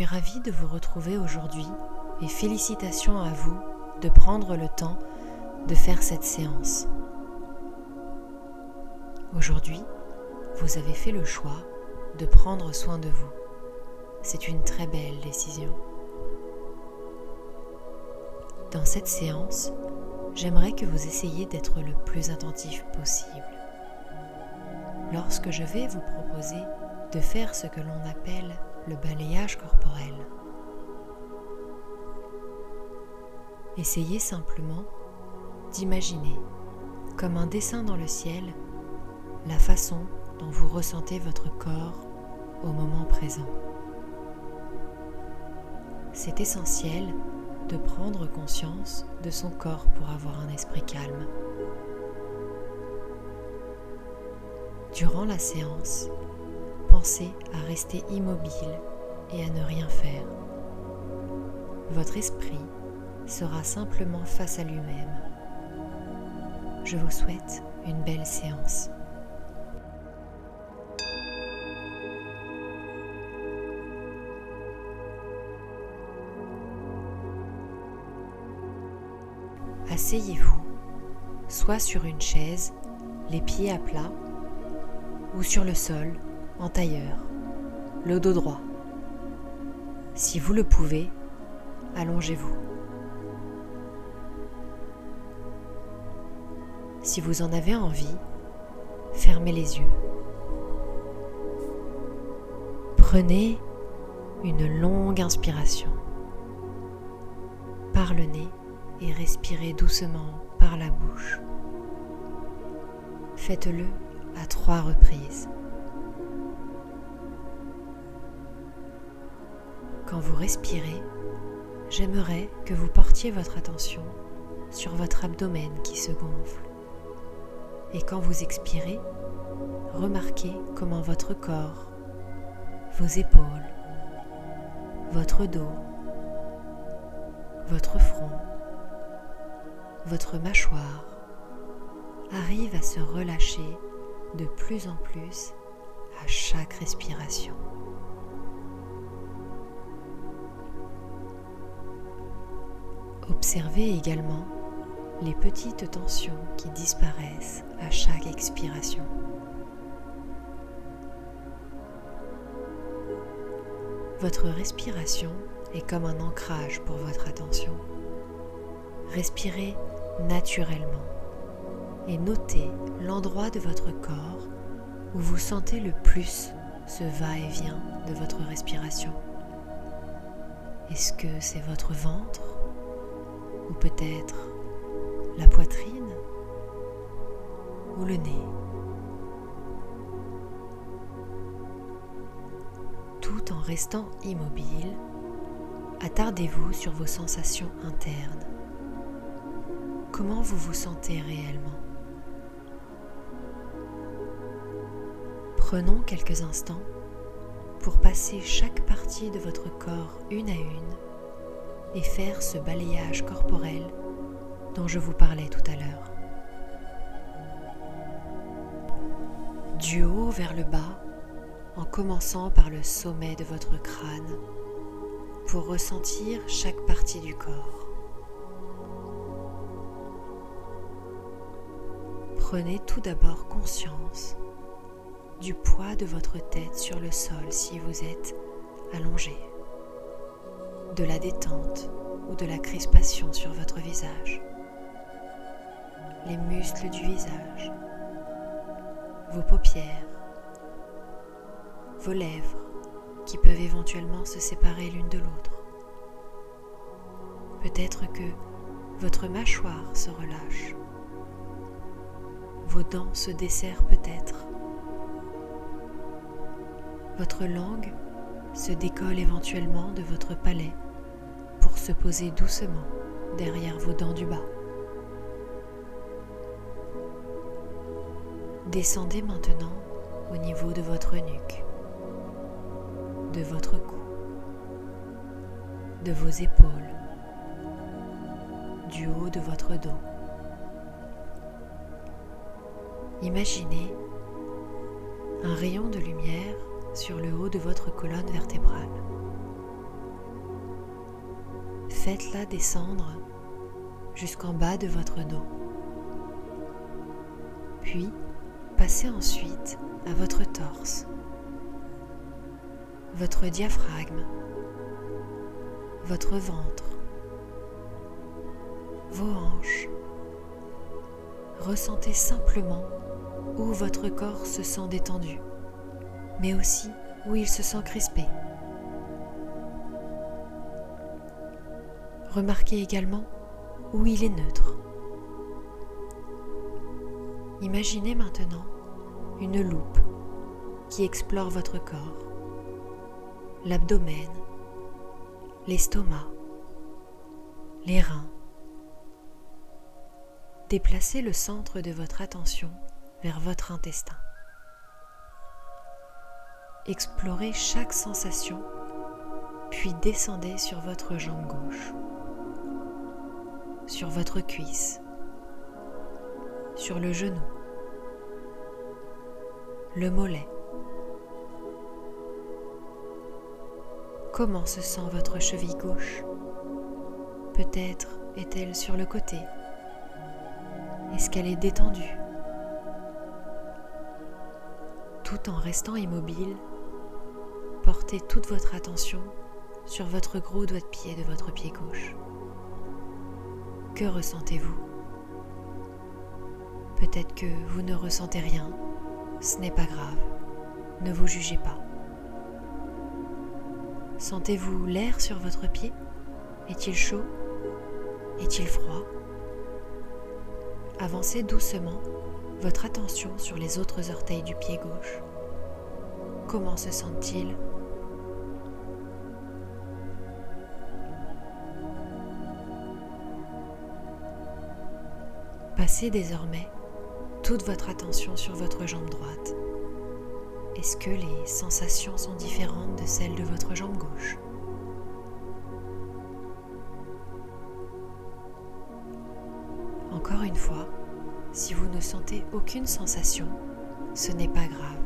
Suis ravie de vous retrouver aujourd'hui et félicitations à vous de prendre le temps de faire cette séance. Aujourd'hui, vous avez fait le choix de prendre soin de vous. C'est une très belle décision. Dans cette séance, j'aimerais que vous essayiez d'être le plus attentif possible. Lorsque je vais vous proposer de faire ce que l'on appelle balayage corporel. Essayez simplement d'imaginer, comme un dessin dans le ciel, la façon dont vous ressentez votre corps au moment présent. C'est essentiel de prendre conscience de son corps pour avoir un esprit calme. Durant la séance, pensez à rester immobile et à ne rien faire. Votre esprit sera simplement face à lui-même. Je vous souhaite une belle séance. Asseyez-vous, soit sur une chaise, les pieds à plat, ou sur le sol en tailleur, le dos droit. Si vous le pouvez, allongez-vous. Si vous en avez envie, fermez les yeux. Prenez une longue inspiration par le nez et respirez doucement par la bouche. Faites-le à trois reprises. Quand vous respirez, j'aimerais que vous portiez votre attention sur votre abdomen qui se gonfle. Et quand vous expirez, remarquez comment votre corps, vos épaules, votre dos, votre front, votre mâchoire arrivent à se relâcher de plus en plus à chaque respiration. Observez également les petites tensions qui disparaissent à chaque expiration. Votre respiration est comme un ancrage pour votre attention. Respirez naturellement et notez l'endroit de votre corps où vous sentez le plus ce va-et-vient de votre respiration. Est-ce que c'est votre ventre ou peut-être la poitrine ou le nez. Tout en restant immobile, attardez-vous sur vos sensations internes. Comment vous vous sentez réellement? Prenons quelques instants pour passer chaque partie de votre corps une à une et faire ce balayage corporel dont je vous parlais tout à l'heure. Du haut vers le bas, en commençant par le sommet de votre crâne, pour ressentir chaque partie du corps. Prenez tout d'abord conscience du poids de votre tête sur le sol si vous êtes allongé de la détente ou de la crispation sur votre visage, les muscles du visage, vos paupières, vos lèvres qui peuvent éventuellement se séparer l'une de l'autre. Peut-être que votre mâchoire se relâche, vos dents se desserrent peut-être, votre langue se décolle éventuellement de votre palais pour se poser doucement derrière vos dents du bas. Descendez maintenant au niveau de votre nuque, de votre cou, de vos épaules, du haut de votre dos. Imaginez un rayon de lumière sur le haut de votre colonne vertébrale. Faites-la descendre jusqu'en bas de votre dos. Puis, passez ensuite à votre torse, votre diaphragme, votre ventre, vos hanches. Ressentez simplement où votre corps se sent détendu, mais aussi où il se sent crispé. Remarquez également où il est neutre. Imaginez maintenant une loupe qui explore votre corps, l'abdomen, l'estomac, les reins. Déplacez le centre de votre attention vers votre intestin. Explorez chaque sensation, puis descendez sur votre jambe gauche, sur votre cuisse, sur le genou, le mollet. Comment se sent votre cheville gauche? Peut-être est-elle sur le côté. Est-ce qu'elle est détendue? Tout en restant immobile, portez toute votre attention sur votre gros doigt de pied de votre pied gauche. Que ressentez-vous? Peut-être que vous ne ressentez rien, ce n'est pas grave, ne vous jugez pas. Sentez-vous l'air sur votre pied? Est-il chaud? Est-il froid? Avancez doucement votre attention sur les autres orteils du pied gauche. Comment se sentent-ils? Passez désormais toute votre attention sur votre jambe droite. Est-ce que les sensations sont différentes de celles de votre jambe gauche? Encore une fois, si vous ne sentez aucune sensation, ce n'est pas grave.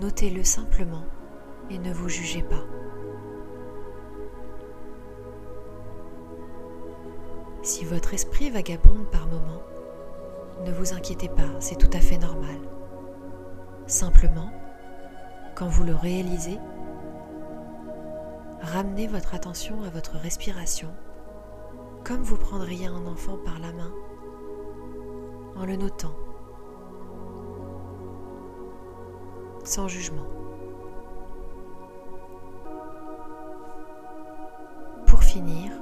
Notez-le simplement et ne vous jugez pas. Si votre esprit vagabonde par moments, ne vous inquiétez pas, c'est tout à fait normal. Simplement, quand vous le réalisez, ramenez votre attention à votre respiration, comme vous prendriez un enfant par la main en le notant, sans jugement. Pour finir,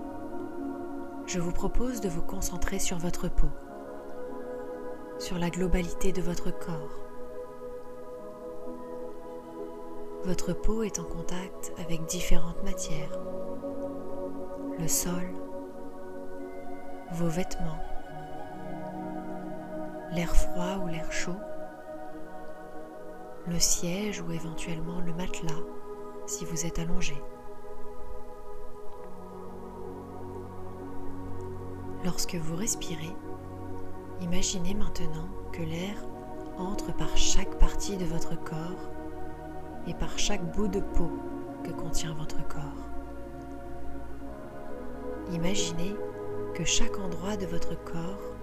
je vous propose de vous concentrer sur votre peau, sur la globalité de votre corps. Votre peau est en contact avec différentes matières, le sol, vos vêtements, l'air froid ou l'air chaud, le siège ou éventuellement le matelas si vous êtes allongé. Lorsque vous respirez, imaginez maintenant que l'air entre par chaque partie de votre corps et par chaque bout de peau que contient votre corps. Imaginez que chaque endroit de votre corps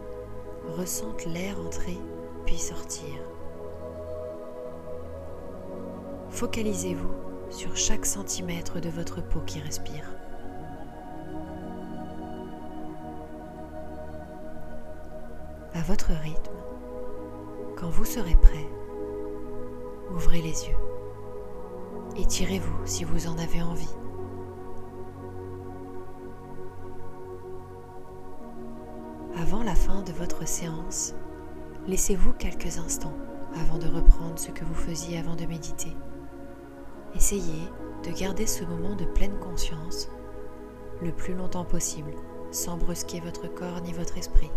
ressente l'air entrer puis sortir. Focalisez-vous sur chaque centimètre de votre peau qui respire. À votre rythme, quand vous serez prêt, ouvrez les yeux. Étirez-vous si vous en avez envie. Avant la fin de votre séance, laissez-vous quelques instants avant de reprendre ce que vous faisiez avant de méditer. Essayez de garder ce moment de pleine conscience le plus longtemps possible, sans brusquer votre corps ni votre esprit.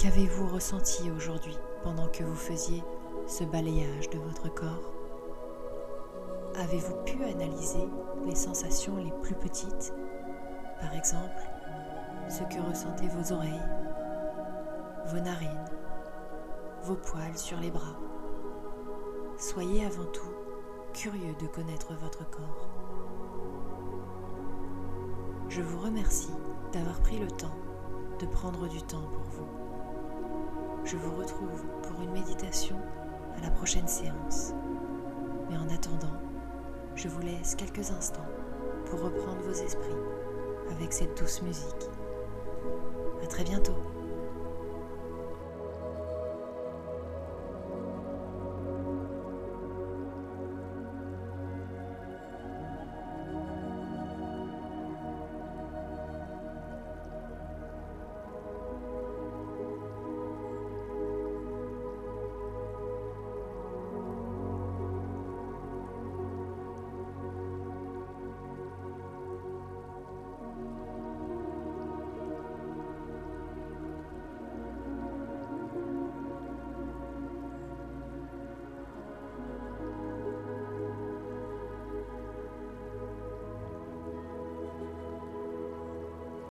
Qu'avez-vous ressenti aujourd'hui pendant que vous faisiez ce balayage de votre corps? Avez-vous pu analyser les sensations les plus petites? Par exemple, ce que ressentaient vos oreilles, vos narines, vos poils sur les bras? Soyez avant tout curieux de connaître votre corps. Je vous remercie d'avoir pris le temps de prendre du temps pour vous. Je vous retrouve pour une méditation à la prochaine séance. Mais en attendant, je vous laisse quelques instants pour reprendre vos esprits avec cette douce musique. À très bientôt.